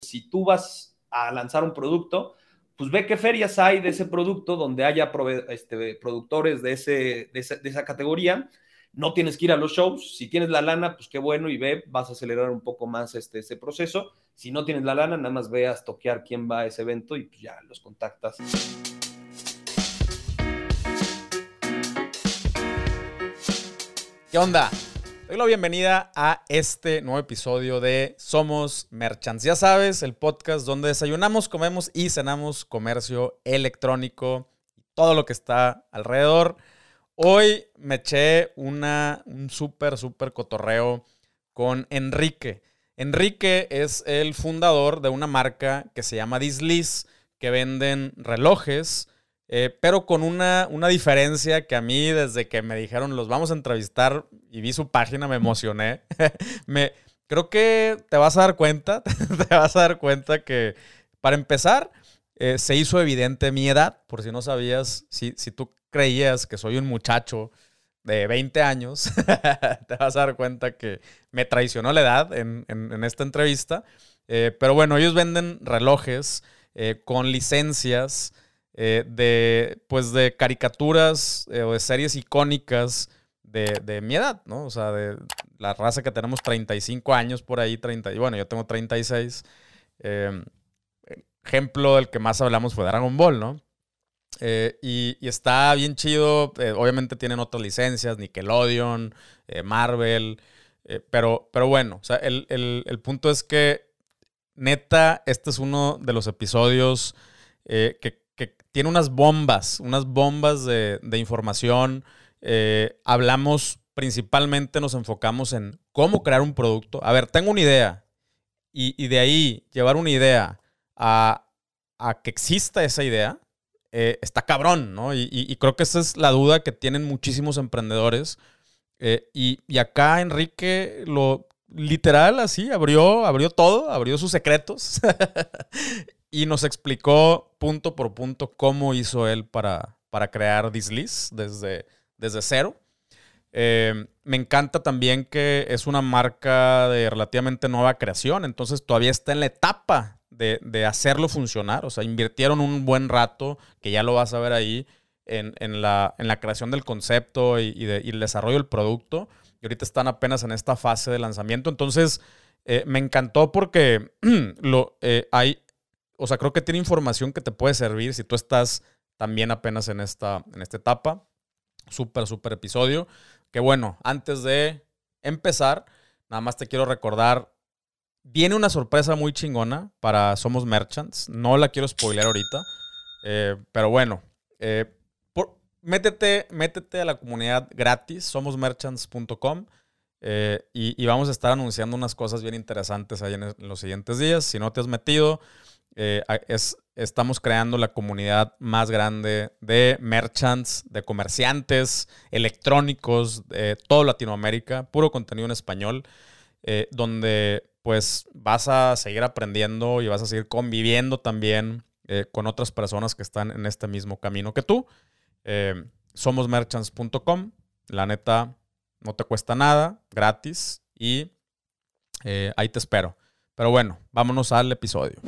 si tú vas a lanzar un producto, pues ve qué ferias hay de ese producto donde haya este, productores de, ese, de, esa, categoría. No tienes que ir a los shows. Si tienes la lana, pues qué bueno y ve, vas a acelerar un poco más este, ese proceso. Si no tienes la lana, nada más veas toquear quién va a ese evento y pues ya los contactas. ¿Qué onda? Doy la bienvenida a este nuevo episodio de Somos Merchants. Ya sabes, el podcast donde desayunamos, comemos y cenamos comercio electrónico y todo lo que está alrededor. Hoy me eché una, un súper, súper cotorreo con Enrique. Enrique es el fundador de una marca que se llama Disliz, que venden relojes eh, pero con una, una diferencia que a mí desde que me dijeron los vamos a entrevistar y vi su página me emocioné. me, creo que te vas a dar cuenta, te vas a dar cuenta que para empezar eh, se hizo evidente mi edad, por si no sabías, si, si tú creías que soy un muchacho de 20 años, te vas a dar cuenta que me traicionó la edad en, en, esta entrevista. Eh, pero bueno, ellos venden relojes con licencias eh, de, pues de caricaturas eh, o de series icónicas de, mi edad, ¿no? O sea, de la raza que tenemos 35 años por ahí, 30, y bueno, yo tengo 36. Em, ejemplo del que más hablamos fue Dragon Ball, ¿no? Eh, y, está bien chido, obviamente tienen otras licencias, Nickelodeon, Marvel, pero, pero bueno, o sea, el, el, punto es que neta, este es uno de los episodios que tiene unas bombas, unas bombas de, información. Eh, hablamos principalmente, nos enfocamos en cómo crear un producto. A ver, tengo una idea y, de ahí llevar una idea a, que exista esa idea, eh, está cabrón, ¿no? Y, creo que esa es la duda que tienen muchísimos emprendedores. Eh, y, y, acá Enrique lo literal así abrió, abrió todo, abrió sus secretos y nos explicó punto por punto cómo hizo él para, para crear Disliz desde, desde cero. Eh, me encanta también que es una marca de relativamente nueva creación, entonces todavía está en la etapa de, hacerlo funcionar. O sea, invirtieron un buen rato, que ya lo vas a ver ahí, en, la, en la, creación del concepto y, el desarrollo del producto. Y ahorita están apenas en esta fase de lanzamiento. Entonces, eh, me encantó porque lo, eh, hay, o sea, creo que tiene información que te puede servir si tú estás también apenas en esta, en esta etapa. Súper, súper episodio. Que bueno, antes de empezar, nada más te quiero recordar, viene una sorpresa muy chingona para Somos Merchants. No la quiero spoiler ahorita. Eh, pero bueno, métete, métete a la comunidad gratis, somosmerchants.com. Eh, y, vamos a estar anunciando unas cosas bien interesantes ahí en los siguientes días. Si no te has metido, eh, es, estamos creando la comunidad más grande de merchants, de comerciantes electrónicos de toda Latinoamérica, puro contenido en español, eh, donde pues vas a seguir aprendiendo y vas a seguir conviviendo también eh, con otras personas que están en este mismo camino que tú. somosmerchants.com, la neta no te cuesta nada, gratis y ahí te espero. Pero bueno, vámonos al episodio.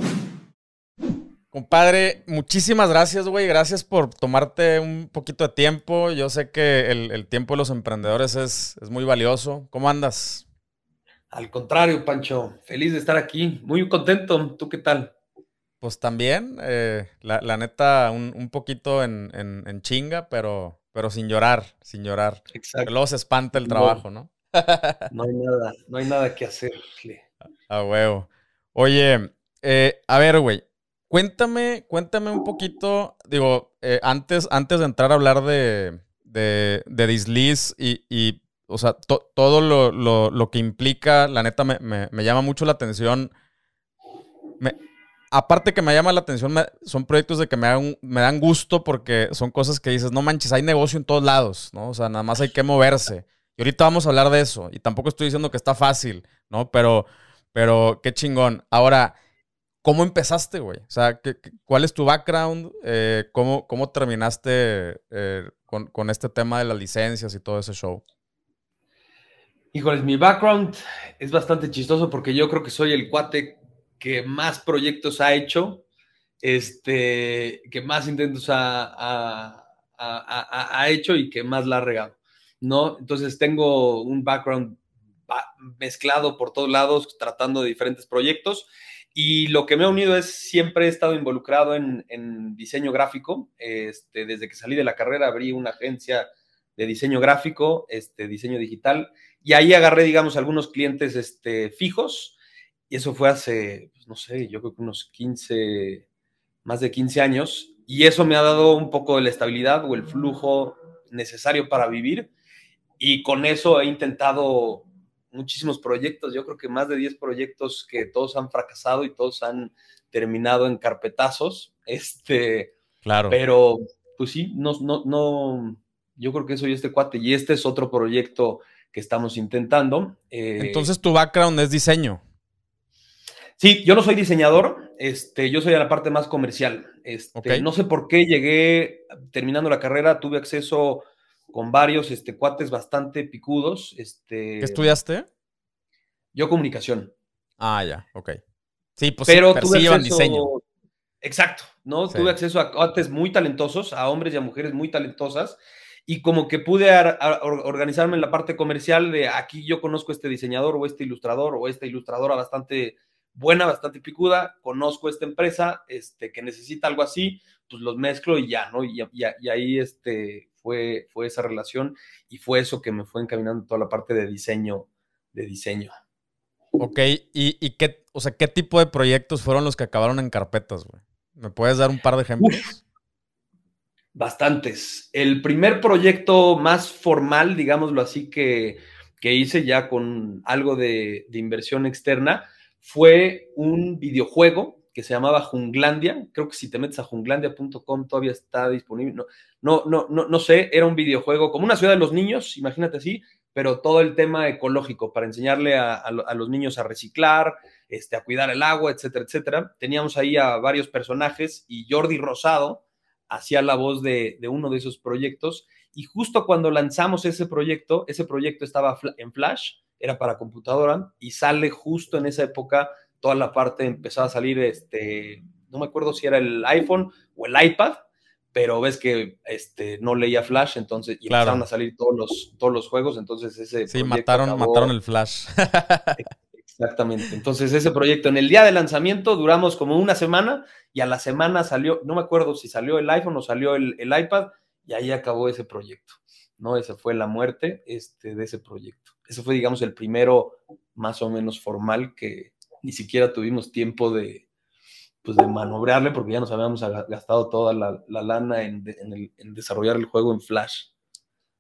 Compadre, muchísimas gracias, güey. Gracias por tomarte un poquito de tiempo. Yo sé que el, tiempo de los emprendedores es, muy valioso. ¿Cómo andas? Al contrario, Pancho. Feliz de estar aquí. Muy contento. ¿Tú qué tal? Pues también, eh, la, neta, un, poquito en, chinga, pero, pero sin llorar, sin llorar. Exacto. luego se espanta el trabajo, ¿no? no hay nada, no hay nada que hacer. A huevo. Oye, eh, a ver, güey Cuéntame, cuéntame un poquito, digo, eh, antes, antes de entrar a hablar de, de, de Disliz y, o sea, todo lo, que implica, la neta me, llama mucho la atención. Aparte que me llama la atención, son proyectos de que me dan, me dan gusto porque son cosas que dices, no manches, hay negocio en todos lados, ¿no? O sea, nada más hay que moverse. Y ahorita vamos a hablar de eso. Y tampoco estoy diciendo que está fácil, ¿no? Pero, pero qué chingón. Ahora, ¿Cómo empezaste, güey? O sea, ¿cuál es tu background? Eh, ¿cómo, ¿cómo, terminaste eh, con, este tema de las licencias y todo ese show? Híjoles, mi background es bastante chistoso porque yo creo que soy el cuate que más proyectos ha hecho, este, que más intentos ha, ha, hecho y que más la ha regado, ¿no? Entonces tengo un background mezclado por todos lados, tratando de diferentes proyectos. Y lo que me ha unido es siempre he estado involucrado en, diseño gráfico. Este, desde que salí de la carrera abrí una agencia de diseño gráfico, este, diseño digital, y ahí agarré, digamos, algunos clientes este, fijos. Y eso fue hace, pues, no sé, yo creo que unos 15, más de 15 años. Y eso me ha dado un poco de la estabilidad o el flujo necesario para vivir. Y con eso he intentado muchísimos proyectos, yo creo que más de 10 proyectos que todos han fracasado y todos han terminado en carpetazos. Este, claro. Pero, pues sí, no, no, no, yo creo que soy este cuate y este es otro proyecto que estamos intentando. Eh, Entonces, tu background es diseño. Sí, yo no soy diseñador, este, yo soy a la parte más comercial. Este, No sé por qué llegué, terminando la carrera, tuve acceso con varios este, cuates bastante picudos. Este, ¿Qué estudiaste? Yo comunicación. Ah, ya, ok. Sí, pues Pero tuve acceso, diseño. Exacto, ¿no? Tuve acceso a cuates muy talentosos, a hombres y a mujeres muy talentosas, y como que pude organizarme en la parte comercial de aquí yo conozco este diseñador o este ilustrador o esta ilustradora bastante buena, bastante picuda, conozco esta empresa este, que necesita algo así, pues los mezclo y ya, ¿no? Y, y ahí este, fue, fue esa relación y fue eso que me fue encaminando toda la parte de diseño, de diseño. Ok, ¿y, qué, o sea, qué tipo de proyectos fueron los que acabaron en carpetas, güey? ¿Me puedes dar un par de ejemplos? bastantes. El primer proyecto más formal, digámoslo así, que, que hice ya con algo de, de inversión externa fue un videojuego que se llamaba Junglandia. Creo que si te metes a junglandia.com todavía está disponible. No, no, no, no, no sé, era un videojuego como una ciudad de los niños, imagínate así, pero todo el tema ecológico para enseñarle a, los niños a reciclar, este, a cuidar el agua, etcétera, etcétera. Teníamos ahí a varios personajes y Jordi Rosado hacía la voz de, de uno de esos proyectos. Y justo cuando lanzamos ese proyecto, ese proyecto estaba en Flash, era para computadora y sale justo en esa época toda la parte empezó a salir, este, no me acuerdo si era el iPhone o el iPad, pero ves que este, no leía Flash, entonces, y empezaron a salir todos los, todos los juegos, entonces ese... Sí, mataron, mataron el Flash. Exactamente. Entonces, ese proyecto, en el día de lanzamiento duramos como una semana y a la semana salió, no me acuerdo si salió el iPhone o salió el, el iPad, y ahí acabó ese proyecto, ¿no? Esa fue la muerte este, de ese proyecto. Ese fue, digamos, el primero más o menos formal que, ni siquiera tuvimos tiempo de, pues, de manobrarle porque ya nos habíamos gastado toda la, lana en, desarrollar el juego en Flash.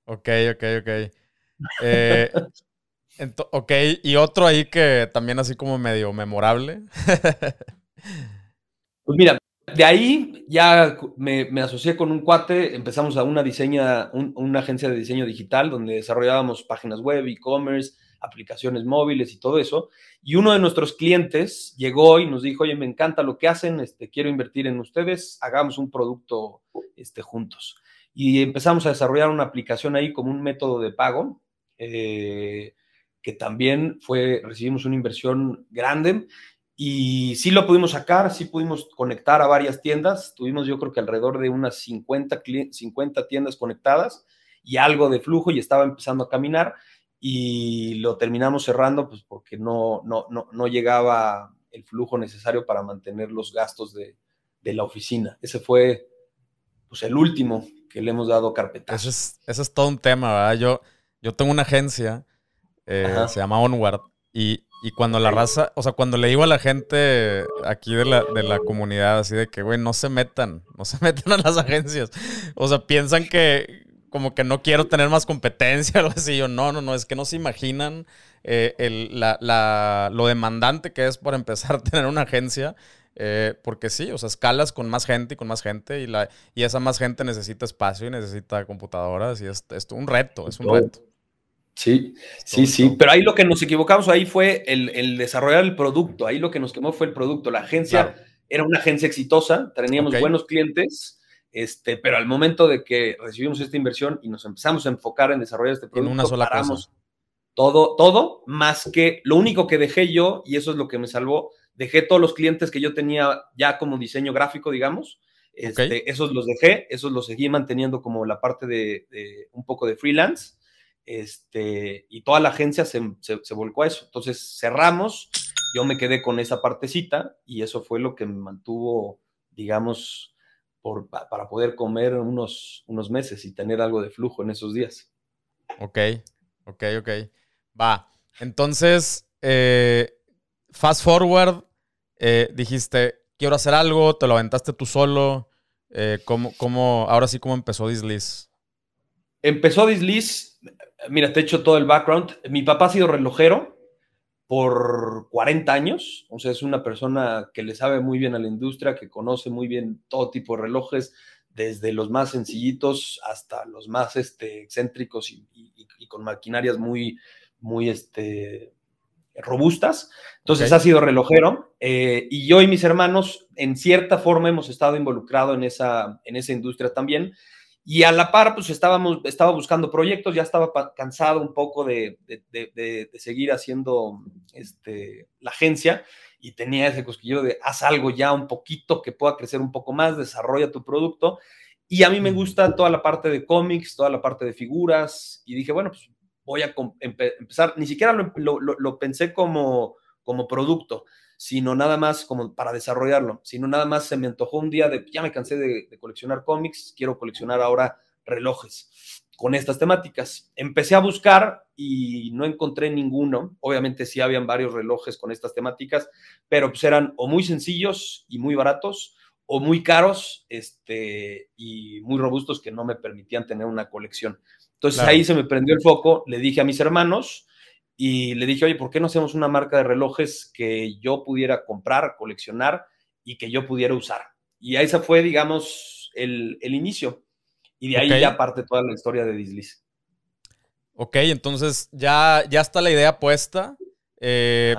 Ok, ok, ok. Eh, ok, y otro ahí que también así como medio memorable. pues mira, de ahí ya me, asocié con un cuate, empezamos a una diseña, una agencia de diseño digital donde desarrollábamos páginas web, e-commerce, aplicaciones móviles y todo eso. Y uno de nuestros clientes llegó y nos dijo, oye, me encanta lo que hacen, este, quiero invertir en ustedes, hagamos un producto este, juntos. Y empezamos a desarrollar una aplicación ahí como un método de pago, eh, que también fue, recibimos una inversión grande y sí lo pudimos sacar, sí pudimos conectar a varias tiendas, tuvimos yo creo que alrededor de unas 50, 50 tiendas conectadas y algo de flujo y estaba empezando a caminar y lo terminamos cerrando pues porque no, no, no, no llegaba el flujo necesario para mantener los gastos de, de, la oficina. Ese fue pues el último que le hemos dado carpeta. Eso es, eso es todo un tema, ¿verdad? Yo, yo tengo una agencia, eh, se llama Onward, y, y, cuando la raza, o sea, cuando le digo a la gente aquí de la, de la comunidad, así de que, güey, no se metan, no se metan a las agencias. O sea, piensan que, como que no quiero tener más competencia, algo así. Yo, no, no, no, es que no se imaginan eh, el, la, lo demandante que es por empezar a tener una agencia. Eh, porque sí, o sea, escalas con más gente y con más gente y, la, y esa más gente necesita espacio y necesita computadoras y es, es un reto, es un reto. Sí, sí, sí, pero ahí lo que nos equivocamos ahí fue el, desarrollar el producto, ahí lo que nos quemó fue el producto. La agencia era una agencia exitosa, teníamos buenos clientes, este, pero al momento de que recibimos esta inversión y nos empezamos a enfocar en desarrollar este producto, en una sola paramos todo, todo, más que lo único que dejé yo, y eso es lo que me salvó, dejé todos los clientes que yo tenía ya como diseño gráfico, digamos. Este, Esos los dejé, esos los seguí manteniendo como la parte de, un poco de freelance. Este, y toda la agencia se, se, volcó a eso. Entonces cerramos, yo me quedé con esa partecita y eso fue lo que me mantuvo, digamos, por, para poder comer unos, unos meses y tener algo de flujo en esos días. Ok, ok, ok. Va. Entonces, eh, fast forward, eh, dijiste, quiero hacer algo, te lo aventaste tú solo. Eh, ¿cómo, ahora sí, ¿cómo empezó Disliz? Empezó Disliz, mira, te he hecho todo el background. Mi papá ha sido relojero por 40 años, o sea, es una persona que le sabe muy bien a la industria, que conoce muy bien todo tipo de relojes, desde los más sencillitos hasta los más este, excéntricos y, con maquinarias muy, muy este, robustas. Entonces ha sido relojero eh, y yo y mis hermanos en cierta forma hemos estado involucrados en esa, en esa industria también. Y a la par, pues estábamos, estaba buscando proyectos, ya estaba cansado un poco de, de, seguir haciendo este, la agencia y tenía ese cosquillo de haz algo ya un poquito que pueda crecer un poco más, desarrolla tu producto. Y a mí me gusta toda la parte de cómics, toda la parte de figuras y dije, bueno, pues voy a empezar, ni siquiera lo, pensé como, como producto, sino nada más como para desarrollarlo, sino nada más se me antojó un día de, ya me cansé de, coleccionar cómics, quiero coleccionar ahora relojes con estas temáticas. Empecé a buscar y no encontré ninguno. Obviamente sí habían varios relojes con estas temáticas, pero pues eran o muy sencillos y muy baratos o muy caros este, y muy robustos que no me permitían tener una colección. Entonces ahí se me prendió el foco, le dije a mis hermanos y le dije, oye, ¿por qué no hacemos una marca de relojes que yo pudiera comprar, coleccionar y que yo pudiera usar? Y ahí se fue, digamos, el, inicio. Y de ahí ya parte toda la historia de Dislis. Ok, entonces ya, ya está la idea puesta. Eh,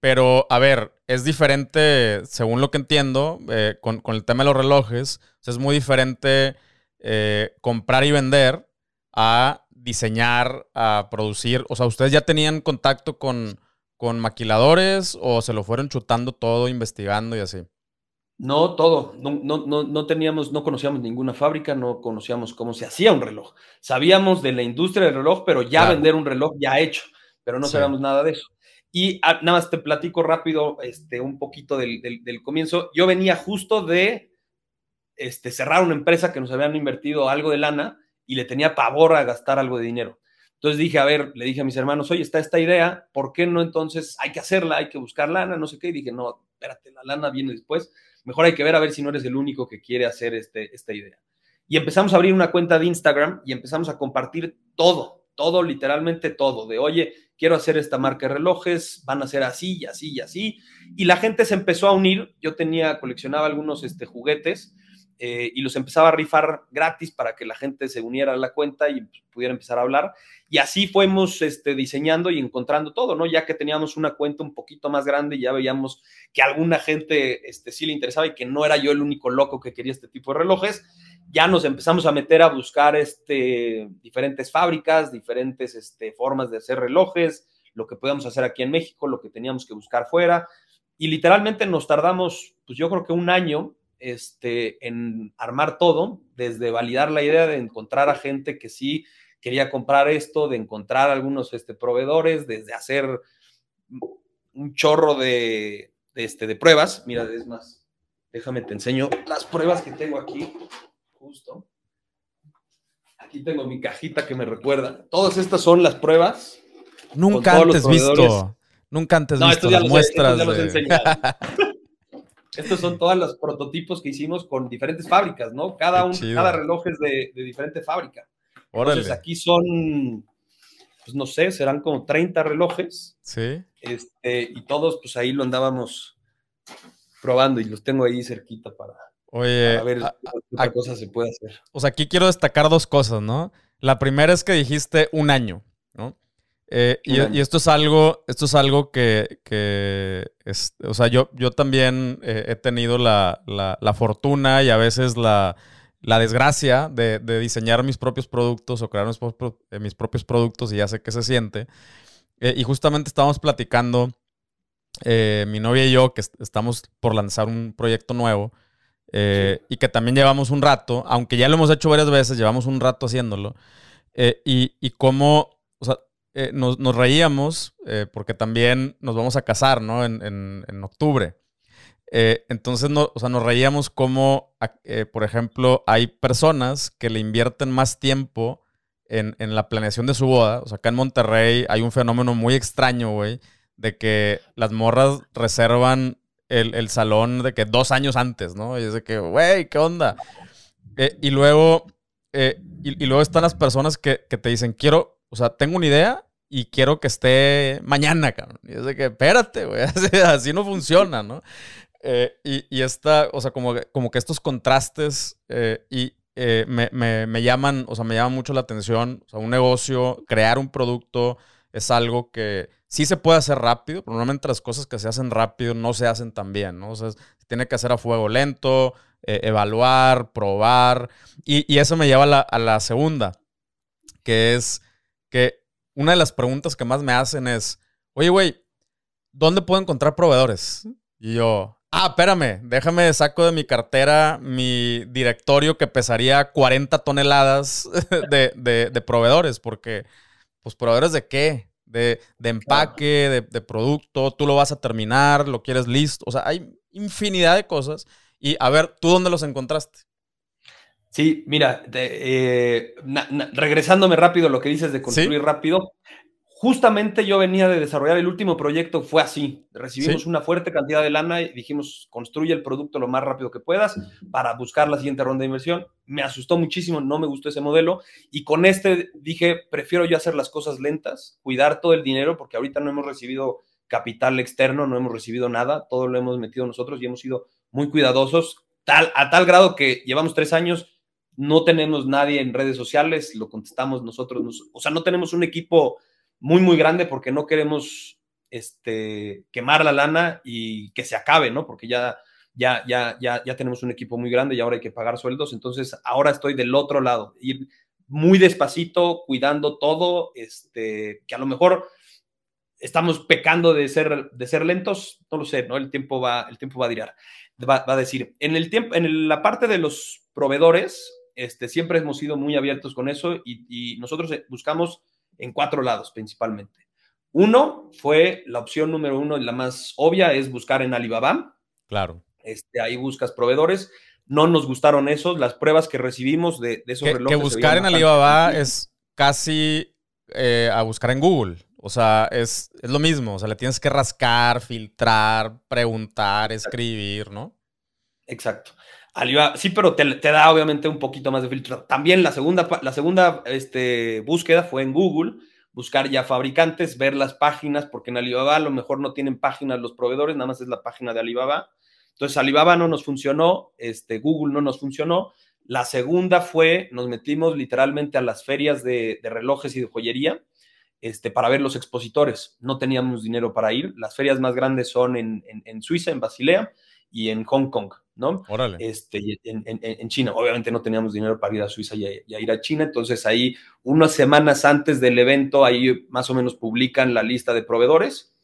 pero, a ver, es diferente, según lo que entiendo, eh, con, el tema de los relojes. es muy diferente eh, comprar y vender a diseñar, a producir? O sea, ¿ustedes ya tenían contacto con, con maquiladores o se lo fueron chutando todo, investigando y así? No, todo. No, no, no, teníamos, no conocíamos ninguna fábrica, no conocíamos cómo se hacía un reloj. Sabíamos de la industria del reloj, pero ya vender un reloj ya hecho, pero no sabíamos nada de eso. Y ah, nada más te platico rápido este, un poquito del, del, comienzo. Yo venía justo de este, cerrar una empresa que nos habían invertido algo de lana y le tenía pavor a gastar algo de dinero. Entonces dije, a ver, le dije a mis hermanos, oye, está esta idea, ¿por qué no entonces hay que hacerla, hay que buscar lana, no sé qué? Y dije, no, espérate, la lana viene después, mejor hay que ver a ver si no eres el único que quiere hacer este, esta idea. Y empezamos a abrir una cuenta de Instagram y empezamos a compartir todo, todo, literalmente todo, de, oye, quiero hacer esta marca de relojes, van a ser así y así y así. Y la gente se empezó a unir, yo tenía, coleccionaba algunos este, juguetes eh, y los empezaba a rifar gratis para que la gente se uniera a la cuenta y pudiera empezar a hablar. Y así fuimos este, diseñando y encontrando todo, ¿no? Ya que teníamos una cuenta un poquito más grande, ya veíamos que alguna gente este, sí le interesaba y que no era yo el único loco que quería este tipo de relojes, ya nos empezamos a meter a buscar este, diferentes fábricas, diferentes este, formas de hacer relojes, lo que podíamos hacer aquí en México, lo que teníamos que buscar fuera. Y literalmente nos tardamos, pues yo creo que un año este, en armar todo, desde validar la idea de encontrar a gente que sí quería comprar esto, de encontrar algunos este, proveedores, desde hacer un chorro de, este, de pruebas. Mira, es más, déjame te enseño las pruebas que tengo aquí, justo. Aquí tengo mi cajita que me recuerda. Todas estas son las pruebas. Nunca antes visto. Nunca antes visto las muestras. Estos son todos los prototipos que hicimos con diferentes fábricas, ¿no? Cada, un, cada reloj es de, diferente fábrica. Entonces aquí son, pues no sé, serán como 30 relojes. Sí. Este, y todos, pues ahí lo andábamos probando y los tengo ahí cerquita para, Oye, ver qué cosa se puede hacer. O sea, aquí quiero destacar dos cosas, ¿no? La primera es que dijiste un año, ¿no? Eh, y, esto es algo, esto es algo que, es, o sea, yo, yo también eh, he tenido la, fortuna y a veces la, desgracia de, diseñar mis propios productos o crear mis, propios, eh, productos y ya sé qué se siente. y justamente estábamos platicando eh, mi novia y yo, que estamos por lanzar un proyecto nuevo, eh, y que también llevamos un rato, aunque ya lo hemos hecho varias veces, llevamos un rato haciéndolo, eh, y, y cómo, sea, nos, reíamos, porque también nos vamos a casar, ¿no? En, en, en octubre. entonces, no, o sea, nos reíamos como, por ejemplo, hay personas que le invierten más tiempo en, en, la planeación de su boda. O sea, acá en Monterrey hay un fenómeno muy extraño, güey, de que las morras reservan el, salón de que dos años antes, ¿no? Y es de que, güey, ¿qué onda? Eh, y luego, eh, y, luego están las personas que, te dicen, quiero, o sea, tengo una idea y quiero que esté mañana, cabrón. Y es de que, espérate, güey, así, no funciona, ¿no? Eh, y, y esta, o sea, como, como que estos contrastes y me, me, me, llaman, o sea, me llaman mucho la atención. O sea, un negocio, crear un producto es algo que sí se puede hacer rápido, pero normalmente las cosas que se hacen rápido no se hacen tan bien, ¿no? O sea, se tiene que hacer a fuego lento, eh, evaluar, probar. Y, eso me lleva a la, segunda, que es que una de las preguntas que más me hacen es, oye, güey, ¿dónde puedo encontrar proveedores? Y yo, ah, espérame, déjame saco de mi cartera mi directorio que pesaría 40 toneladas de, de proveedores, porque, pues, proveedores de qué? de, empaque, de, producto, tú lo vas a terminar, lo quieres listo. O sea, hay infinidad de cosas. Y a ver, ¿tú dónde los encontraste? Sí, mira, eh, regresándome rápido a lo que dices de construir rápido, justamente yo venía de desarrollar el último proyecto, fue así. Recibimos una fuerte cantidad de lana y dijimos, construye el producto lo más rápido que puedas para buscar la siguiente ronda de inversión. Me asustó muchísimo, no me gustó ese modelo. Y con este dije, prefiero yo hacer las cosas lentas, cuidar todo el dinero, porque ahorita no hemos recibido capital externo, no hemos recibido nada, todo lo hemos metido nosotros y hemos sido muy cuidadosos, tal, a tal grado que llevamos tres años, no tenemos nadie en redes sociales, lo contestamos nosotros, o sea, no tenemos un equipo muy, muy grande porque no queremos este, quemar la lana y que se acabe, ¿no? Porque ya, ya, ya, ya, ya tenemos un equipo muy grande y ahora hay que pagar sueldos. Entonces, ahora estoy del otro lado, ir muy despacito, cuidando todo, este, que a lo mejor estamos pecando de ser, de ser lentos, no lo sé, ¿no? El tiempo va, el tiempo va a tirar, va, a decir. En el tiempo, en la parte de los proveedores, este, siempre hemos sido muy abiertos con eso y, y nosotros buscamos en cuatro lados principalmente. Uno fue la opción número uno, la más obvia, es buscar en Alibaba. Claro. Este, ahí buscas proveedores. No nos gustaron esos. Las pruebas que recibimos de, esos relojes. Que buscar en Alibaba es casi eh, a buscar en Google. O sea, es, es, lo mismo. O sea, le tienes que rascar, filtrar, preguntar, escribir, ¿no? Exacto sí, pero te, da obviamente un poquito más de filtro. También la segunda, la segunda este, búsqueda fue en Google, buscar ya fabricantes, ver las páginas, porque en Alibaba a lo mejor no tienen páginas los proveedores, nada más es la página de Alibaba. Entonces Alibaba no nos funcionó, este, Google no nos funcionó. La segunda fue, nos metimos literalmente a las ferias de, relojes y de joyería este, para ver los expositores. No teníamos dinero para ir. Las ferias más grandes son en Suiza, en Basilea y en Hong Kong. ¿no? Órale. Este, en, en, China. Obviamente no teníamos dinero para ir a Suiza y a, ir a China, entonces ahí unas semanas antes del evento, ahí más o menos publican la lista de proveedores.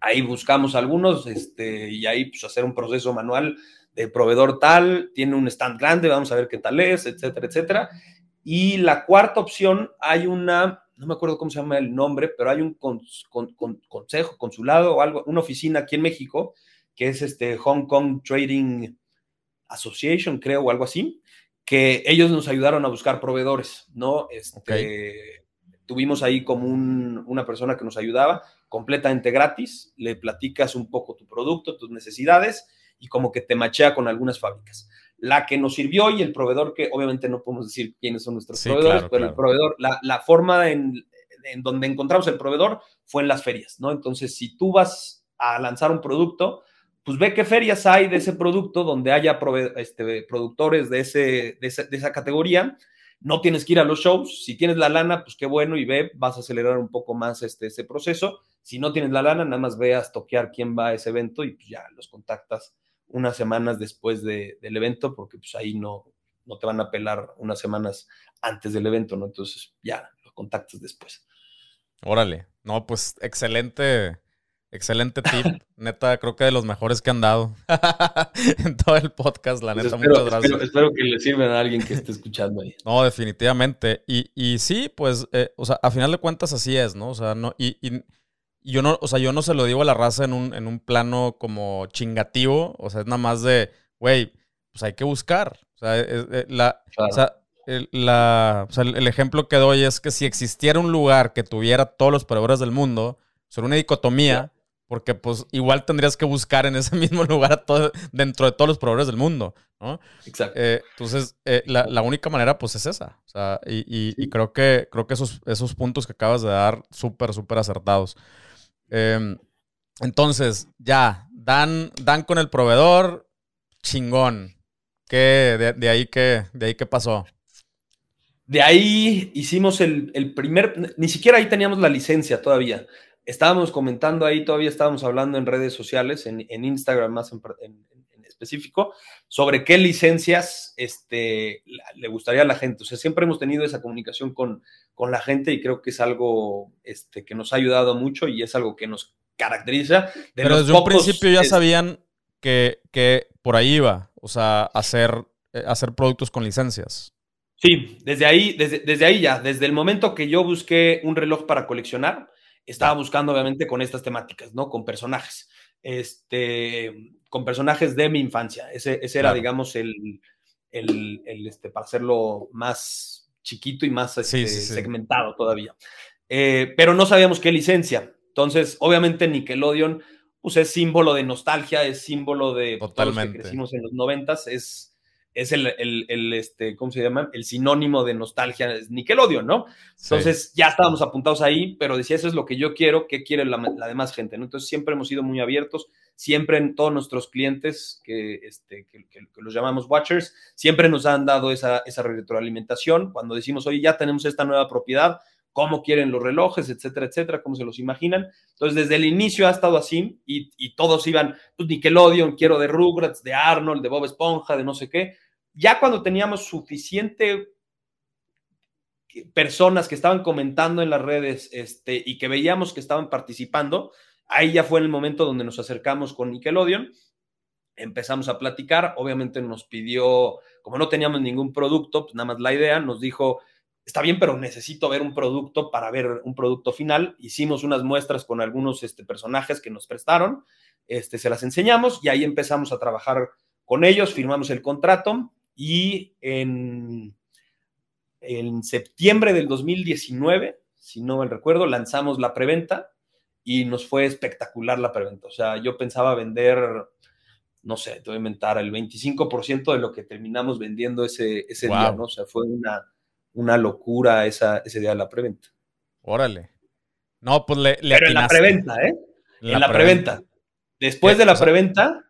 Ahí buscamos algunos este, y ahí pues hacer un proceso manual de proveedor tal, tiene un stand grande, vamos a ver qué tal es, etcétera, etcétera. Y la cuarta opción, hay una, no me acuerdo cómo se llama el nombre, pero hay un consejo, consulado o algo, una oficina aquí en México que es este Hong Kong Trading Association, creo, o algo así, que ellos nos ayudaron a buscar proveedores, ¿no? Este, Tuvimos ahí como una persona que nos ayudaba, completamente gratis, le platicas un poco tu producto, tus necesidades y como que te machea con algunas fábricas. La que nos sirvió y el proveedor, que obviamente no podemos decir quiénes son nuestros proveedores, pero el proveedor, la, la forma en, en donde encontramos el proveedor fue en las ferias, ¿no? Entonces, si tú vas a lanzar un producto, pues ve qué ferias hay de ese producto donde haya este, productores de, ese, de, esa, categoría. No tienes que ir a los shows. Si tienes la lana, pues qué bueno y ve, vas a acelerar un poco más este, ese proceso. Si no tienes la lana, nada más veas toquear quién va a ese evento y pues ya los contactas unas semanas después del evento, porque pues ahí no, no te van a pelar unas semanas antes del evento, ¿no? Entonces ya los contactas después. Órale, no, pues excelente Excelente tip. neta, creo que de los mejores que han dado en todo el podcast, la pues neta. muchas gracias. Espero, que le sirvan a alguien que esté escuchando ahí. No, definitivamente. Y, y sí, pues, eh, o sea, a final de cuentas así es, ¿no? O sea, no, y, y, yo no, o sea, yo no se lo digo a la raza en un, en un plano como chingativo. O sea, es nada más de, güey, pues hay que buscar. O sea, la, o sea, el, la, o sea, el, ejemplo que doy es que si existiera un lugar que tuviera todos los proveedores del mundo, sería una dicotomía porque pues igual tendrías que buscar en ese mismo lugar todo, dentro de todos los proveedores del mundo, ¿no? Exacto. Eh, entonces, eh, la, única manera pues es esa. O sea, y, creo que, creo que esos, esos puntos que acabas de dar, súper, súper acertados. Em, entonces, ya, dan, dan con el proveedor, chingón. ¿Qué, de, ahí qué, de ahí qué pasó? De ahí hicimos el, el primer, ni siquiera ahí teníamos la licencia todavía estábamos comentando ahí, todavía estábamos hablando en redes sociales, en, Instagram más en, específico, sobre qué licencias este, le gustaría a la gente. O sea, siempre hemos tenido esa comunicación con, con la gente y creo que es algo este, que nos ha ayudado mucho y es algo que nos caracteriza. Pero desde un principio ya sabían que, que, por ahí iba, o sea, hacer, eh, hacer productos con licencias. Sí, desde ahí, desde, desde ahí ya, desde el momento que yo busqué un reloj para coleccionar, estaba buscando obviamente con estas temáticas, ¿no? Con personajes, este, con personajes de mi infancia. Ese, era, digamos, el, el, este, para hacerlo más chiquito y más este, segmentado todavía. Eh, pero no sabíamos qué licencia. Entonces, obviamente Nickelodeon, pues es símbolo de nostalgia, es símbolo de Totalmente. que crecimos en los noventas, es es el, el, este, ¿cómo se llama? El sinónimo de nostalgia, es Nickelodeon, ¿no? Entonces ya estábamos apuntados ahí, pero decía, eso es lo que yo quiero, ¿qué quiere la, demás gente? ¿no? Entonces siempre hemos sido muy abiertos, siempre en todos nuestros clientes, que, este, que, los llamamos watchers, siempre nos han dado esa, esa retroalimentación. Cuando decimos, oye, ya tenemos esta nueva propiedad, cómo quieren los relojes, etcétera, etcétera, cómo se los imaginan. Entonces, desde el inicio ha estado así y, todos iban, pues Nickelodeon, quiero de Rugrats, de Arnold, de Bob Esponja, de no sé qué. Ya cuando teníamos suficiente personas que estaban comentando en las redes este, y que veíamos que estaban participando, ahí ya fue el momento donde nos acercamos con Nickelodeon, empezamos a platicar, obviamente nos pidió, como no teníamos ningún producto, pues nada más la idea, nos dijo, está bien, pero necesito ver un producto para ver un producto final. Hicimos unas muestras con algunos este, personajes que nos prestaron, este, se las enseñamos y ahí empezamos a trabajar con ellos, firmamos el contrato y en, en septiembre del 2019, si no me recuerdo, lanzamos la preventa y nos fue espectacular la preventa. O sea, yo pensaba vender, no sé, te voy a inventar, el 25% de lo que terminamos vendiendo ese, ese día, ¿no? O sea, fue una, una locura esa, ese día de la preventa. Órale. No, pues le, Pero en la preventa, ¿eh? en la preventa. Después de la preventa,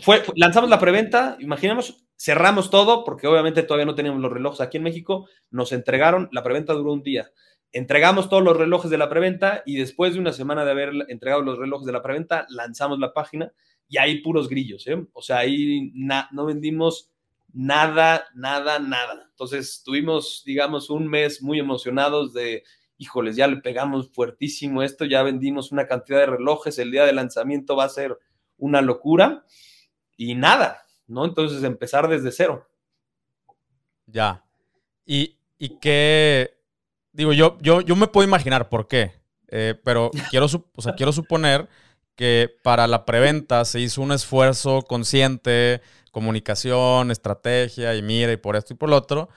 fue, lanzamos la preventa, imaginemos, cerramos todo, porque obviamente todavía no teníamos los relojes aquí en México, nos entregaron, la preventa duró un día. Entregamos todos los relojes de la preventa y después de una semana de haber entregado los relojes de la preventa, lanzamos la página y ahí puros grillos, ¿eh? O sea, ahí no vendimos nada, nada, nada. Entonces tuvimos, digamos, un mes muy emocionados de, híjoles, ya le pegamos fuertísimo esto, ya vendimos una cantidad de relojes, el día de lanzamiento va a ser una locura y nada, ¿no? Entonces empezar desde cero. Ya. Y, y qué, digo, yo, yo, yo me puedo imaginar por qué, eh, pero quiero, o sea, quiero suponer que para la preventa se hizo un esfuerzo consciente, comunicación, estrategia y mira y por esto y por lo otro.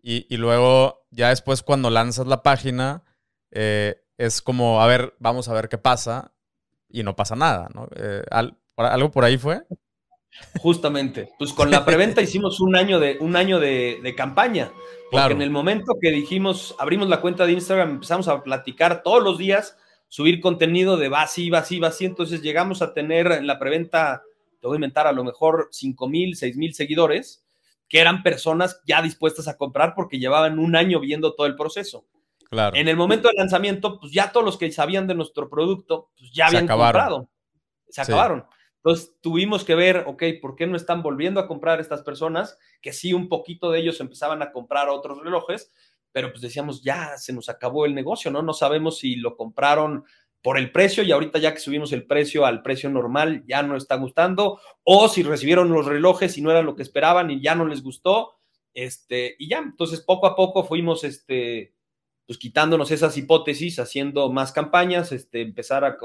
Y, luego ya después cuando lanzas la página eh, es como, a ver, vamos a ver qué pasa y no pasa nada, ¿no? Eh, ¿Algo por ahí fue? Justamente, pues con la preventa hicimos un año de, un año de, campaña. Porque en el momento que dijimos, abrimos la cuenta de Instagram, empezamos a platicar todos los días, subir contenido de va así, va así, va así. Entonces llegamos a tener en la preventa, te voy a inventar, a lo mejor 5 mil, 6 mil seguidores, que eran personas ya dispuestas a comprar porque llevaban un año viendo todo el proceso. Claro. En el momento del lanzamiento, pues ya todos los que sabían de nuestro producto, pues ya habían comprado. Se acabaron. Entonces tuvimos que ver, ok, ¿por qué no están volviendo a comprar estas personas? Que sí, un poquito de ellos empezaban a comprar otros relojes, pero pues decíamos, ya se nos acabó el negocio, ¿no? No sabemos si lo compraron por el precio y ahorita ya que subimos el precio al precio normal ya no está gustando o si recibieron los relojes y no era lo que esperaban y ya no les gustó, este, y ya, entonces poco a poco fuimos, este, pues quitándonos esas hipótesis, haciendo más campañas, este, empezar a,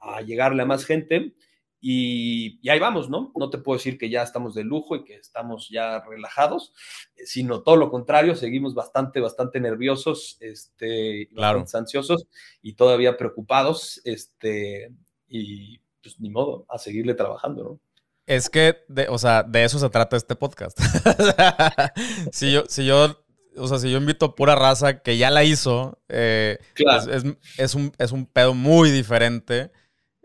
a llegarle a más gente y, ahí vamos, ¿no? No te puedo decir que ya estamos de lujo y que estamos ya relajados, eh, sino todo lo contrario, seguimos bastante, bastante nerviosos, este, claro. ansiosos y todavía preocupados, este, y pues ni modo, a seguirle trabajando, ¿no? Es que, de, o sea, de eso se trata este podcast. si yo, si yo, o sea, si yo invito pura raza que ya la hizo, eh, es, es, un, es un pedo muy diferente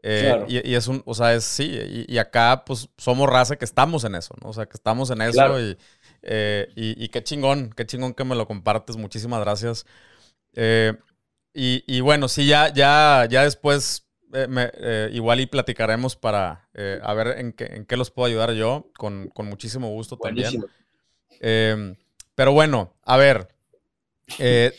eh, y, es un, o sea, es sí, y, acá pues somos raza que estamos en eso, ¿no? O sea, que estamos en eso eh, y, qué chingón, qué chingón que me lo compartes, muchísimas gracias. Eh, y, bueno, sí, ya, ya, ya después igual y platicaremos para a ver en qué, en qué los puedo ayudar yo, con, muchísimo gusto también. pero bueno, a ver, eh,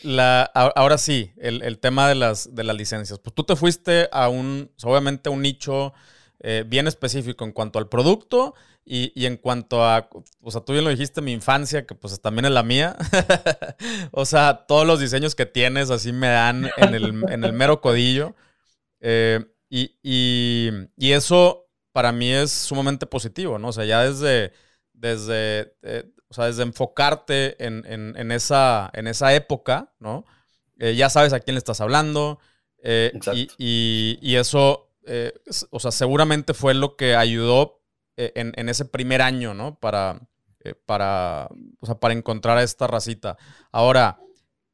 ahora sí, el, tema de las, de las licencias. Pues tú te fuiste a un, obviamente, un nicho eh, bien específico en cuanto al producto y, en cuanto a, o sea, tú bien lo dijiste, mi infancia, que pues también es la mía. o sea, todos los diseños que tienes así me dan en el, mero codillo. Eh, y, y, eso para mí es sumamente positivo, ¿no? O sea, ya desde, desde o sea, desde enfocarte en, esa, en esa época, ¿no? Eh, ya sabes a quién le estás hablando. Eh, y, eso, eh, o sea, seguramente fue lo que ayudó en, ese primer año, ¿no? Para, para, para encontrar a esta racita. Ahora,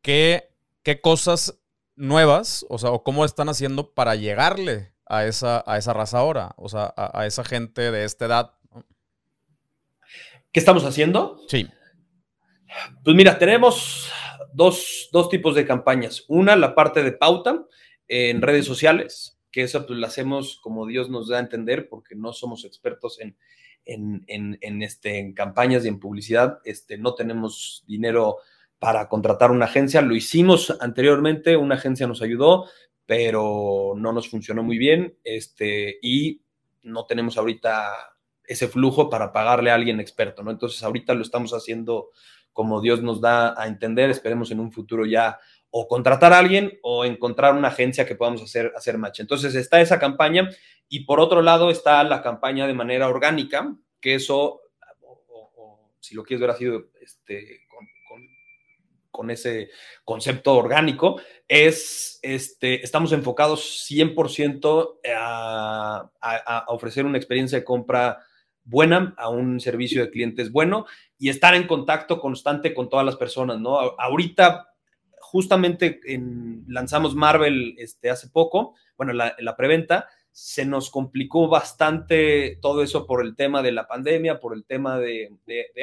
¿qué, qué cosas nuevas, o sea, o cómo están haciendo para llegarle a esa, a esa raza ahora? O sea, a, a esa gente de esta edad, ¿Qué estamos haciendo? Sí. Pues mira, tenemos dos, tipos de campañas. Una, la parte de pauta en redes sociales, que esa pues la hacemos como Dios nos da a entender, porque no somos expertos en, en, este, en campañas y en publicidad. Este, no tenemos dinero para contratar una agencia. Lo hicimos anteriormente, una agencia nos ayudó, pero no nos funcionó muy bien. Este, y no tenemos ahorita ese flujo para pagarle a alguien experto, ¿no? Entonces ahorita lo estamos haciendo como Dios nos da a entender, esperemos en un futuro ya o contratar a alguien o encontrar una agencia que podamos hacer, hacer match. Entonces está esa campaña y por otro lado está la campaña de manera orgánica, que eso, si lo quieres ver así, este, con, ese concepto orgánico, es, este, estamos enfocados 100% a, a ofrecer una experiencia de compra buena, a un servicio de clientes bueno y estar en contacto constante con todas las personas, ¿no? Ahorita, justamente lanzamos Marvel este, hace poco, bueno, la, la preventa, se nos complicó bastante todo eso por el tema de la pandemia, por el tema de,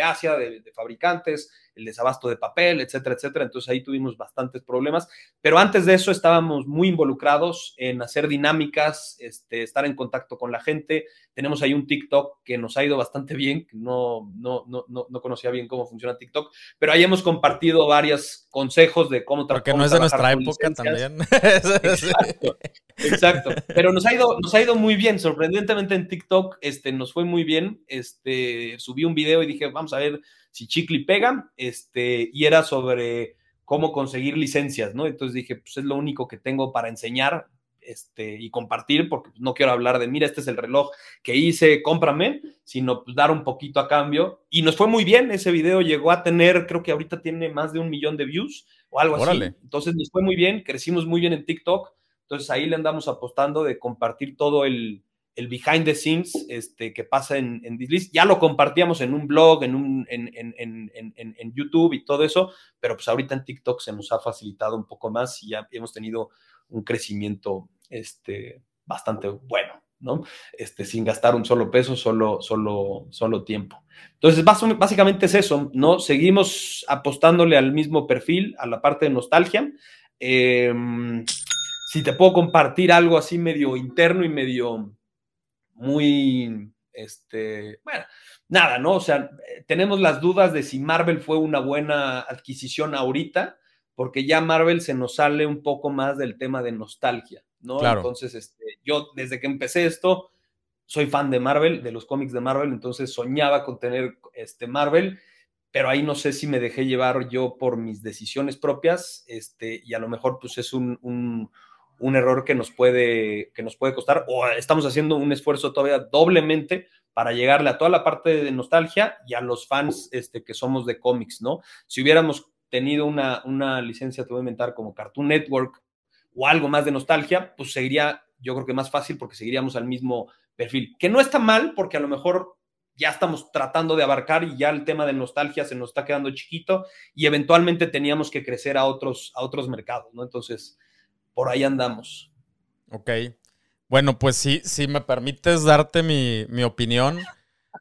Asia, de, fabricantes, el desabasto de papel, etcétera, etcétera. Entonces ahí tuvimos bastantes problemas. Pero antes de eso estábamos muy involucrados en hacer dinámicas, este, estar en contacto con la gente. Tenemos ahí un TikTok que nos ha ido bastante bien, no, no, no, no, conocía bien cómo funciona TikTok, pero ahí hemos compartido varios consejos de cómo trabajar. Porque no es de nuestra época también. Exacto, exacto. Pero nos ha ido nos ha ido muy bien, sorprendentemente en TikTok, este, nos fue muy bien, este, subí un video y dije, vamos a ver si Chicli pega, este, y era sobre cómo conseguir licencias, ¿no? Entonces dije, pues es lo único que tengo para enseñar, este, y compartir, porque no quiero hablar de, mira, este es el reloj que hice, cómprame, sino pues, dar un poquito a cambio. Y nos fue muy bien, ese video llegó a tener, creo que ahorita tiene más de un millón de views o algo así. Entonces nos fue muy bien, crecimos muy bien en TikTok. Entonces ahí le andamos apostando de compartir todo el, behind the scenes este, que pasa en, en Ya lo compartíamos en un blog, en, un, en, en, YouTube y todo eso, pero pues ahorita en TikTok se nos ha facilitado un poco más y ya hemos tenido un crecimiento este, bastante bueno, ¿no? Este, sin gastar un solo peso, solo, solo, solo tiempo. Entonces, básicamente es eso, ¿no? Seguimos apostándole al mismo perfil, a la parte de nostalgia. Eh, si te puedo compartir algo así medio interno y medio muy, este, bueno, nada, ¿no? O sea, tenemos las dudas de si Marvel fue una buena adquisición ahorita, porque ya Marvel se nos sale un poco más del tema de nostalgia, ¿no? Entonces, este, yo desde que empecé esto, soy fan de Marvel, de los cómics de Marvel, entonces soñaba con tener este Marvel, pero ahí no sé si me dejé llevar yo por mis decisiones propias, este, y a lo mejor pues es un, un, un error que nos, puede, que nos puede costar, o estamos haciendo un esfuerzo todavía doblemente para llegarle a toda la parte de nostalgia y a los fans este, que somos de cómics, ¿no? Si hubiéramos tenido una, una licencia, te voy a inventar, como Cartoon Network o algo más de nostalgia, pues seguiría, yo creo que más fácil porque seguiríamos al mismo perfil, que no está mal porque a lo mejor ya estamos tratando de abarcar y ya el tema de nostalgia se nos está quedando chiquito y eventualmente teníamos que crecer a otros, a otros mercados, ¿no? Entonces, por ahí andamos. Ok. Bueno, pues sí, si me permites darte mi, mi opinión.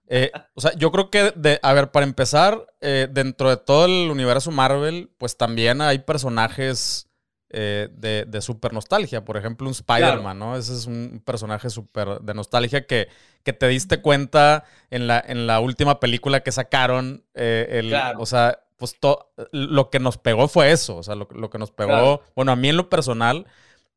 Eh, o sea, yo creo que, de, a ver, para empezar, eh, dentro de todo el universo Marvel, pues también hay personajes eh, de, de super nostalgia. Por ejemplo, un Spider-Man, ¿no? Ese es un personaje súper de nostalgia que, que te diste cuenta en la, en la última película que sacaron. el, O sea, pues lo que nos pegó fue eso. O sea, lo, lo que nos pegó, bueno, a mí en lo personal,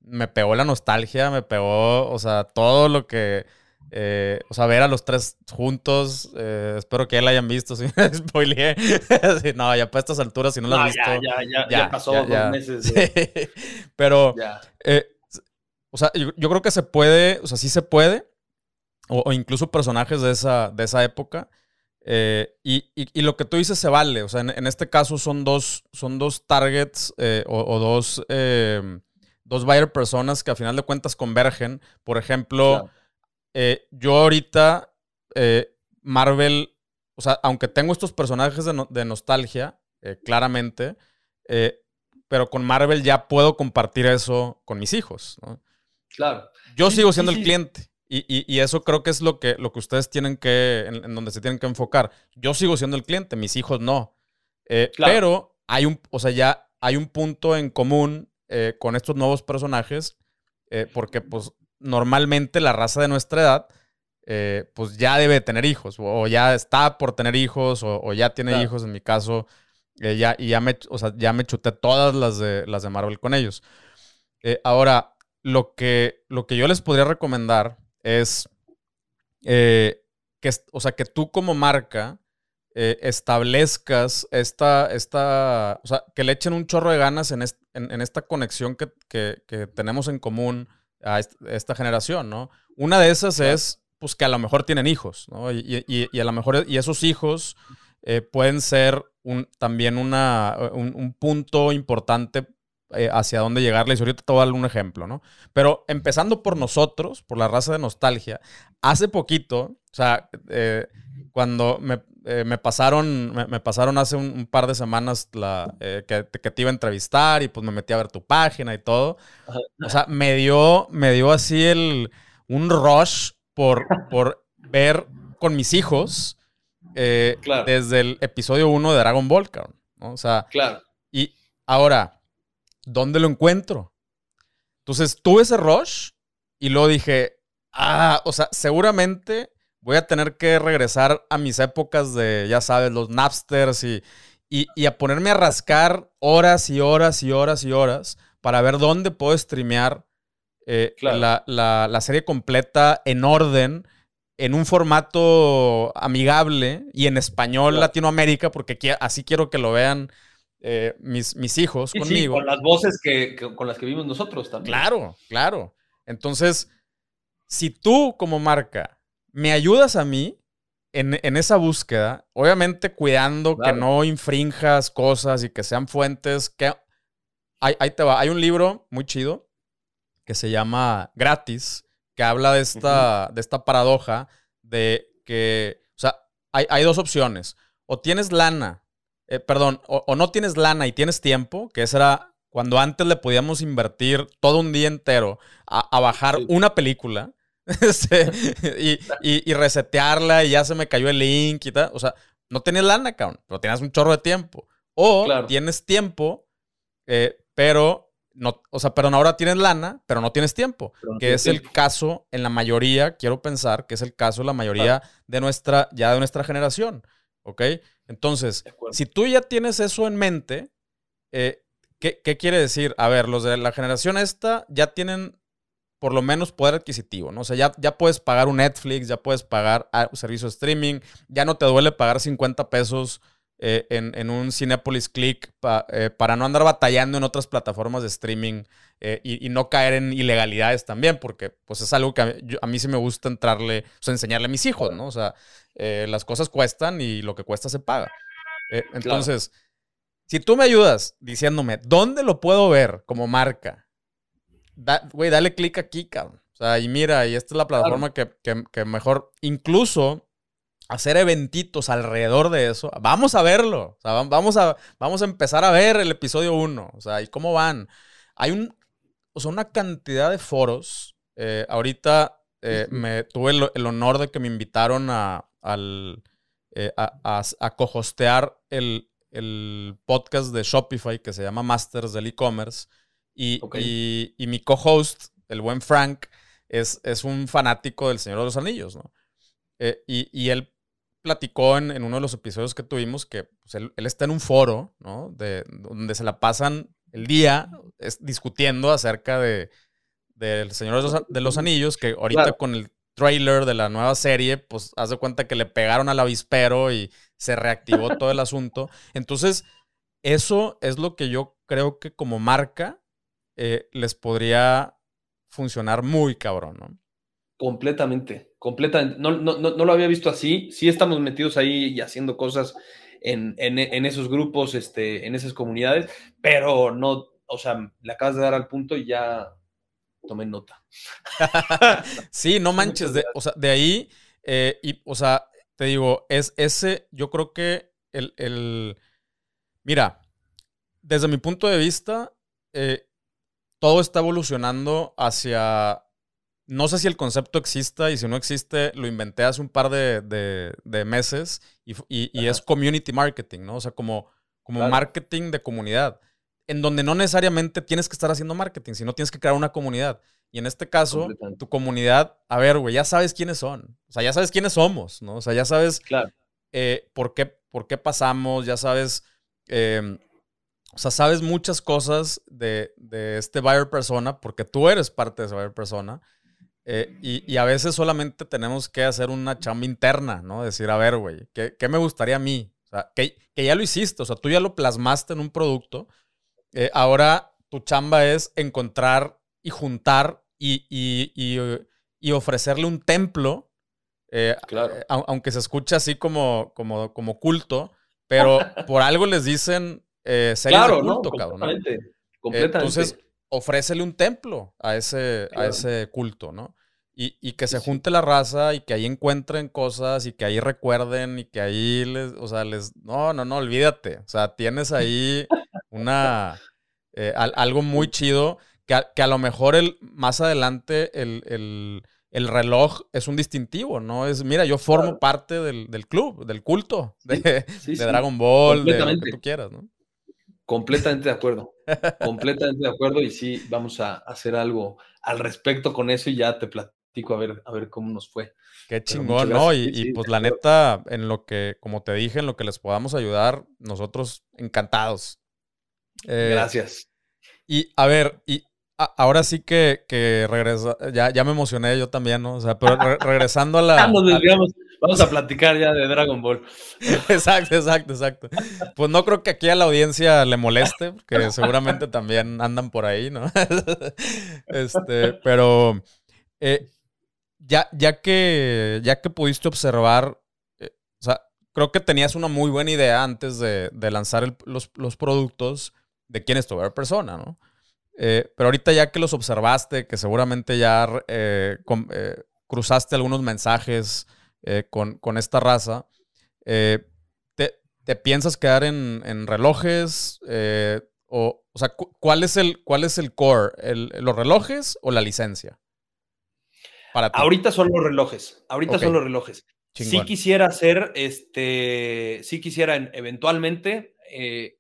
me pegó la nostalgia, me pegó, o sea, todo lo que eh, o sea, ver a los tres juntos, eh, espero que ya la hayan visto, si me spoileé. no, ya para estas alturas, si no la has visto. Ya, ya, ya, ya, pasó dos meses. Pero, eh, o sea, yo, creo que se puede, o sea, sí se puede, o, incluso personajes de esa, de esa época. Y, y, lo que tú dices se vale, o sea, en, este caso son dos, son dos targets o, dos, dos buyer personas que a final de cuentas convergen. Por ejemplo. Eh, yo ahorita, eh, Marvel, o sea, aunque tengo estos personajes de, nostalgia, eh, claramente, pero con Marvel ya puedo compartir eso con mis hijos. Claro. Yo sigo siendo el cliente. Y, eso creo que es lo que, lo que ustedes tienen que, en, donde se tienen que enfocar. Yo sigo siendo el cliente, mis hijos no. Pero hay un, o sea, ya hay un punto en común con estos nuevos personajes, porque pues normalmente la raza de nuestra edad, eh, pues ya debe tener hijos, o ya está por tener hijos, o, ya tiene hijos, en mi caso, eh, ya, y ya me, o sea, ya me chuté todas las de, las de Marvel con ellos. Eh, ahora, lo que, lo que yo les podría recomendar es que, o sea, que tú como marca establezcas esta, esta, o sea, que le echen un chorro de ganas en, en, esta conexión que, que tenemos en común a esta generación, ¿no? Una de esas es, pues, que a lo mejor tienen hijos, ¿no? Y, a lo mejor, y esos hijos eh, pueden ser un, también una, un, punto importante eh, hacia dónde llegarles. Y ahorita te voy a dar un ejemplo, ¿no? Pero empezando por nosotros, por la raza de nostalgia, hace poquito, o sea, eh, cuando me, eh, me pasaron, me, pasaron hace un, par de semanas la, eh, que, te iba a entrevistar y pues me metí a ver tu página y todo. O sea, me dio, me dio así el, un rush por, por ver con mis hijos eh, desde el episodio 1 de Dragon Ball, ¿no? O sea, claro. y ahora, ¿dónde lo encuentro? Entonces tuve ese rush y luego dije, ah, o sea, seguramente voy a tener que regresar a mis épocas de, ya sabes, los Napsters y, y, a ponerme a rascar horas y horas y horas y horas para ver dónde puedo streamear eh, la, serie completa en orden, en un formato amigable y en español Latinoamérica, porque así quiero que lo vean eh, mis, mis, hijos conmigo. con las voces que, con las que vimos nosotros también. Claro, claro. Entonces, si tú como marca me ayudas a mí en, esa búsqueda, obviamente cuidando que no infrinjas cosas y que sean fuentes que... Ahí, te va, hay un libro muy chido que se llama Gratis, que habla de esta, de esta paradoja de que, o sea, hay, dos opciones. O tienes lana, eh, perdón, o, no tienes lana y tienes tiempo, que esa era cuando antes le podíamos invertir todo un día entero a, bajar una película. Este, y, resetearla y ya se me cayó el link y tal. O sea, no tenías lana, cabrón, pero tenías un chorro de tiempo. O tienes tiempo, eh, pero no, o sea, pero ahora tienes lana, pero no tienes tiempo. que es el caso en la mayoría, quiero pensar que es el caso en la mayoría de nuestra, ya de nuestra generación. ¿Ok? Entonces, si tú ya tienes eso en mente, eh, ¿qué, ¿qué, quiere decir? A ver, los de la generación esta ya tienen por lo menos poder adquisitivo, ¿no? O sea, ya, ya puedes pagar un Netflix, ya puedes pagar ah, un servicio de streaming, ya no te duele pagar 50 pesos eh, en, un Cinepolis Click eh, para no andar batallando en otras plataformas de streaming eh, y, no caer en ilegalidades también, porque pues es algo que a mí, sí me gusta entrarle, o sea, enseñarle a mis hijos, ¿no? O sea, las cosas cuestan y lo que cuesta se paga. entonces, si tú me ayudas diciéndome, ¿dónde lo puedo ver como marca? Güey, dale clic aquí, cabrón. O sea, y mira, y esta es la plataforma que, mejor, incluso hacer eventitos alrededor de eso. Vamos a verlo. O sea, vamos a, vamos a empezar a ver el episodio 1. O sea, ¿y cómo van? Hay un, o sea, una cantidad de foros. Eh, ahorita eh, me tuve el, honor de que me invitaron a, al, eh, a, a, cohostear el, el podcast de Shopify que se llama Masters del E-Commerce. Y, mi co-host, el buen Frank, es, es, un fanático del Señor de los Anillos, ¿no? Eh, y, él platicó en, uno de los episodios que tuvimos que pues, él, está en un foro, ¿no? De, donde se la pasan el día discutiendo acerca de del Señor de los, Anillos, que ahorita con el trailer de la nueva serie, pues haz de cuenta que le pegaron al avispero y se reactivó todo el asunto. Entonces, eso es lo que yo creo que como marca eh, les podría funcionar muy cabrón, ¿no? Completamente, completamente. No, no, no, lo había visto así. Sí estamos metidos ahí y haciendo cosas en, esos grupos, este, en esas comunidades, pero no, o sea, le acabas de dar al punto y ya tomé nota. sí, no manches, de, o sea, de ahí, eh, y, o sea, te digo, es ese, yo creo que el, el mira, desde mi punto de vista, eh, todo está evolucionando hacia... No sé si el concepto exista y si no existe, lo inventé hace un par de, meses y, es community marketing, ¿no? O sea, como, como marketing de comunidad, en donde no necesariamente tienes que estar haciendo marketing, sino tienes que crear una comunidad. Y en este caso, tu comunidad, a ver, güey, ya sabes quiénes son. O sea, ya sabes quiénes somos, ¿no? O sea, ya sabes eh, por, qué, por qué pasamos, ya sabes em, o sea, sabes muchas cosas de, este buyer persona porque tú eres parte de ese buyer persona. Eh, y, a veces solamente tenemos que hacer una chamba interna, ¿no? Decir, a ver, güey, ¿qué, me gustaría a mí? O sea, que, ya lo hiciste, o sea, tú ya lo plasmaste en un producto. Eh, ahora tu chamba es encontrar y juntar y, y, ofrecerle un templo, eh, aunque se escuche así como, como, como culto, pero por algo les dicen eh, claro, culto, cabrón. Completamente, entonces, ofrécele un templo a ese, a ese culto, ¿no? Y, que se junte la raza y que ahí encuentren cosas y que ahí recuerden y que ahí les, o sea, les, no, no, no, olvídate. O sea, tienes ahí una, eh, algo muy chido que a, que a, lo mejor el, más adelante el, reloj es un distintivo, ¿no? Es, mira, yo formo parte del, club, del culto, de, Dragon Ball, de lo que tú quieras, ¿no? Completamente de acuerdo. Completamente de acuerdo. Y sí, vamos a hacer algo al respecto con eso y ya te platico a ver, a ver cómo nos fue. Qué chingón, ¿no? Y, pues la neta, en lo que, como te dije, en lo que les podamos ayudar, nosotros encantados. Eh, Gracias. Y a ver, y ahora sí que, que regresa, ya, ya me emocioné yo también, ¿no? O sea, pero regresando a la... Vamos a platicar ya de Dragon Ball. exacto, exacto, exacto. Pues no creo que aquí a la audiencia le moleste, que seguramente también andan por ahí, ¿no? este, pero eh, ya, ya, que, ya que pudiste observar, eh, o sea, creo que tenías una muy buena idea antes de, lanzar los, productos de quién es tu persona, ¿no? Eh, pero ahorita ya que los observaste, que seguramente ya cruzaste algunos mensajes eh, con, esta raza. Eh, te, piensas quedar en, relojes? Eh, o, o, sea, ¿cuál es el, cuál es el core? ¿Los relojes o la licencia? Para Ahorita son los relojes. Ahorita son los relojes. Si quisiera hacer, este, sí quisiera eventualmente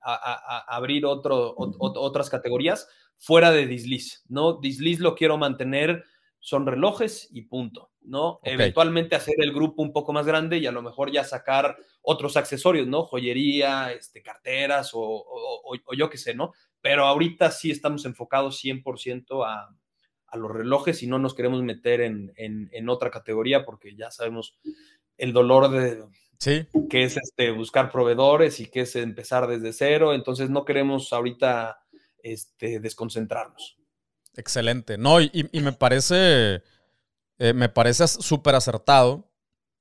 abrir otro, otras categorías fuera de Disliz, ¿no? Disliz lo quiero mantener, son relojes y punto. ¿no? Eventualmente hacer el grupo un poco más grande y a lo mejor ya sacar otros accesorios, ¿no? Joyería, este, carteras o, yo qué sé, ¿no? pero ahorita sí estamos enfocados 100% a, a los relojes y no nos queremos meter en, en, otra categoría porque ya sabemos el dolor de sí. que es este, buscar proveedores y que es empezar desde cero, entonces no queremos ahorita este, desconcentrarnos. Excelente. No, y, y me parece, eh, me parece súper acertado,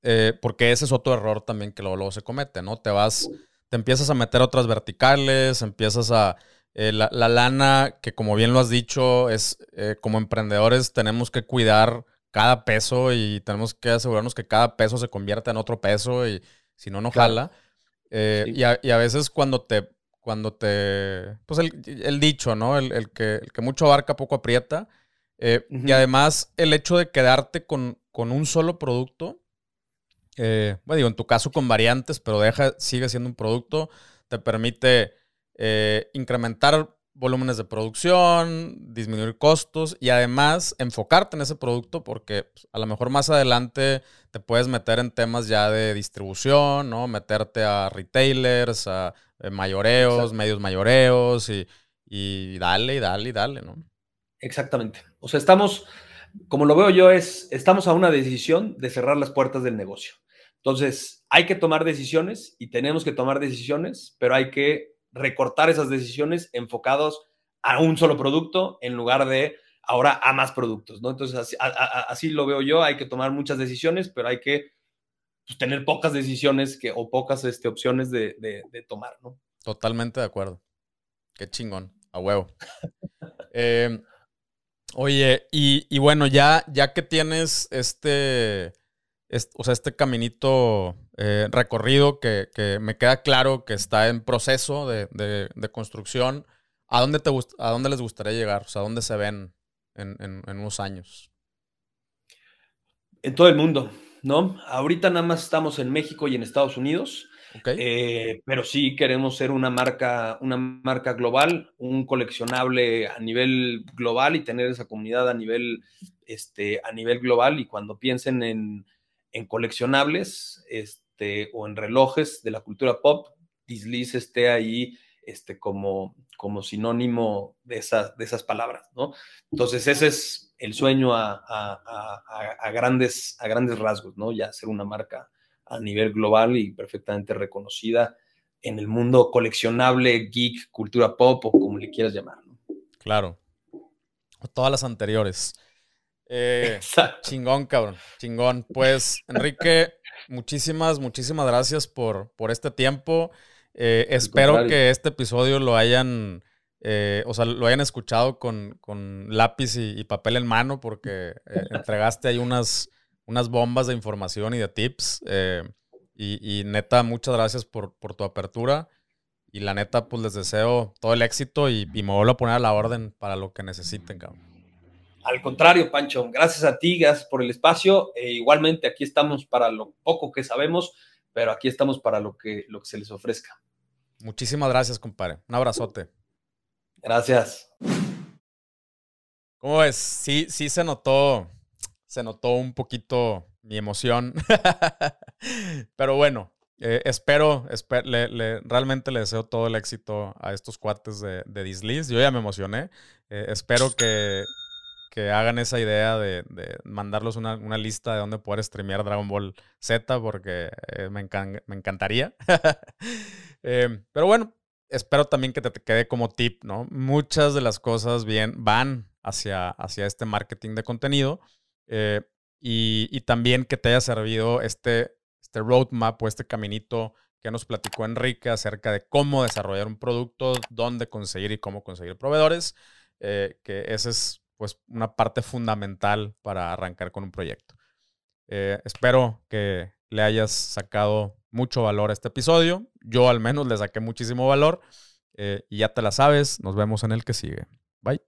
eh, porque ese es otro error también que luego, luego, se comete, ¿no? Te vas, te empiezas a meter otras verticales, empiezas a... Eh, la, lana, que como bien lo has dicho, es como emprendedores tenemos que cuidar cada peso y tenemos que asegurarnos que cada peso se convierta en otro peso y si no, no jala. y, a, y, a, veces cuando te cuando te. Pues el, dicho, ¿no? El, que, el que mucho abarca, poco aprieta. Eh, y además, el hecho de quedarte con, con un solo producto. Eh, bueno, digo, en tu caso con variantes, pero deja, sigue siendo un producto, te permite eh, incrementar volúmenes de producción, disminuir costos y además enfocarte en ese producto porque pues, a lo mejor más adelante te puedes meter en temas ya de distribución, ¿no? Meterte a retailers, a eh, mayoreos, medios mayoreos y, y dale y dale y dale, ¿no? Exactamente. O sea, estamos, como lo veo yo, es, estamos a una decisión de cerrar las puertas del negocio. Entonces, hay que tomar decisiones y tenemos que tomar decisiones, pero hay que recortar esas decisiones enfocados a un solo producto en lugar de ahora a más productos, ¿no? Entonces, así, lo veo yo, hay que tomar muchas decisiones, pero hay que pues, tener pocas decisiones que, o pocas este, opciones de, tomar, ¿no? Totalmente de acuerdo. Qué chingón, a huevo. Em, oye, y, bueno, ya, ya que tienes este, o sea, este caminito eh, recorrido que, me queda claro que está en proceso de, construcción. ¿A dónde, te, ¿A dónde les gustaría llegar? O sea, ¿a dónde se ven en, unos años? En todo el mundo, ¿no? Ahorita nada más estamos en México y en Estados Unidos. Eh, pero sí queremos ser una marca, una marca global, un coleccionable a nivel global y tener esa comunidad a nivel, este, a nivel global. Y cuando piensen en, en coleccionables, este, o en relojes de la cultura pop, Disliz esté ahí este, como, como sinónimo de esas, de esas palabras, ¿no? Entonces ese es el sueño a, grandes, a grandes rasgos, ¿no? Ya ser una marca a nivel global y perfectamente reconocida en el mundo coleccionable, geek, cultura pop o como le quieras llamar, ¿no? Claro. Todas las anteriores. Eh, chingón, cabrón. Chingón. Pues, Enrique, muchísimas, muchísimas gracias por, por este tiempo. Eh, espero que este episodio lo hayan, eh, o sea, lo hayan escuchado con, lápiz y, papel en mano, porque entregaste ahí unas, unas bombas de información y de tips. Y, neta, muchas gracias por, por, tu apertura. Y la neta, pues les deseo todo el éxito y, y me vuelvo a poner a la orden para lo que necesiten, cabrón. Al contrario, Pancho, gracias a ti, gracias por el espacio. E igualmente aquí estamos para lo poco que sabemos, pero aquí estamos para lo que, lo que se les ofrezca. Muchísimas gracias, compadre. Un abrazote. Gracias. ¿Cómo ves? Sí, sí se notó, se notó un poquito mi emoción. pero bueno, eh, espero, realmente le deseo todo el éxito a estos cuates de, de Dislis. Yo ya me emocioné. Eh, espero que, que hagan esa idea de, mandarlos una, lista de dónde poder streamear Dragon Ball Z, porque eh, me, encantaría. Eh, pero bueno, espero también que te, quede como tip, ¿no? Muchas de las cosas bien van hacia, hacia este marketing de contenido eh, y, también que te haya servido este, este roadmap o este caminito que nos platicó Enrique acerca de cómo desarrollar un producto, dónde conseguir y cómo conseguir proveedores, que ese es pues una parte fundamental para arrancar con un proyecto. Eh, espero que le hayas sacado mucho valor a este episodio. Yo al menos le saqué muchísimo valor. Eh, y ya te la sabes. Nos vemos en el que sigue. Bye.